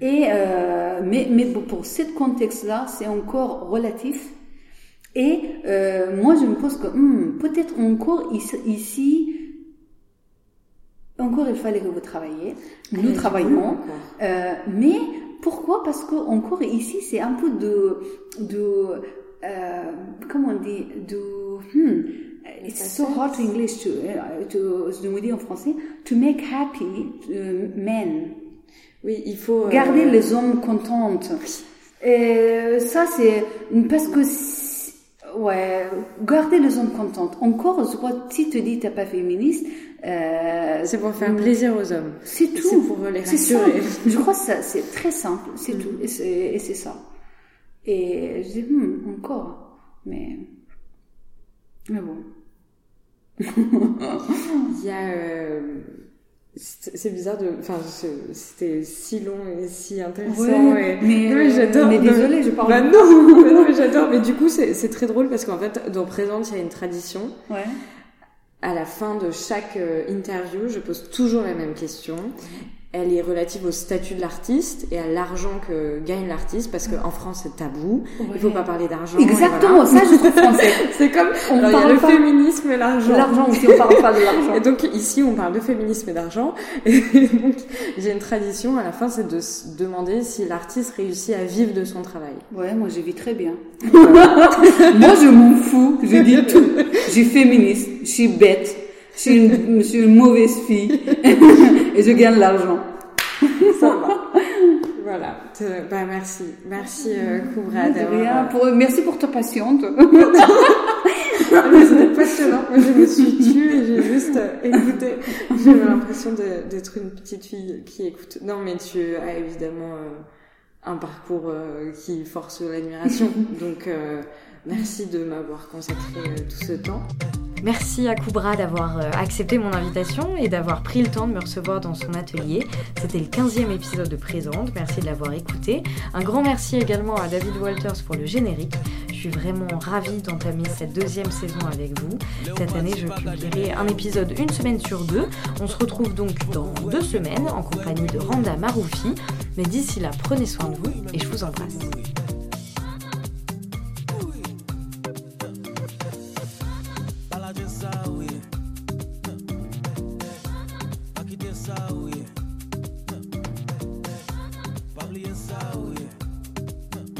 et euh, mais mais pour ce contexte là c'est encore relatif et euh, moi je me pose que hmm, peut-être encore ici encore il fallait que vous travailliez. Nous travaillons. Euh, mais pourquoi? Parce que encore ici, c'est un peu de, de euh, comment on dit, de, hmm, it's so hard in English to, uh, to, je me dis en français, to make happy uh, men. Oui, il faut garder les hommes contentes. Et ça, c'est parce que ouais, garder les hommes contentes. Encore, je crois, si tu dis t'es pas féministe, euh, c'est pour faire plaisir aux hommes. C'est tout. C'est pour les rassurer. Je crois que c'est très simple, c'est mm. tout. Et c'est ça. Et je dis, hmm, encore. Mais, mais bon. Il y a, euh, c'est bizarre de, enfin, c'était si long et si intéressant. mais, mais j'adore. Mais désolé, je parle. Bah non, mais j'adore. Mais du coup, c'est très drôle parce qu'en fait, dans Présente, il y a une tradition. Ouais à la fin de chaque euh, interview, je pose toujours la même question elle est relative au statut de l'artiste et à l'argent que gagne l'artiste parce qu'en France c'est tabou. Il Il faut pas parler d'argent. Exactement, ça je trouve français. c'est comme on parle y a le féminisme et l'argent. L'argent aussi, on parle pas de l'argent. Et donc ici on parle de féminisme et d'argent. Et donc j'ai une tradition à la fin, c'est de se demander si l'artiste réussit à vivre de son travail. Ouais, moi je vis très bien. moi je m'en fous, je dis tout. Je suis féministe, je suis bête je suis une, je suis une mauvaise fille et je gagne l'argent. Ça va. Voilà. Bah, merci. Merci, euh, Koubra, d'avoir... Pour, merci pour ta patiente. Ah, c'était passionnant. Moi, je me suis tue et j'ai juste euh, écouté. J'avais l'impression d'être une petite fille qui écoute. Non, mais tu as évidemment euh, un parcours euh, qui force l'admiration. Donc, merci de m'avoir consacré tout ce temps. Merci à Koubra d'avoir euh, accepté mon invitation et d'avoir pris le temps de me recevoir dans son atelier. C'était le 15e épisode de Présente. Merci de l'avoir écouté. Un grand merci également à David Walters pour le générique. Je suis vraiment ravie d'entamer cette deuxième saison avec vous. Cette année, je publierai un épisode une semaine sur deux. On se retrouve donc dans deux semaines en compagnie de Randa Maroufi. Mais d'ici là, prenez soin de vous et je vous embrasse.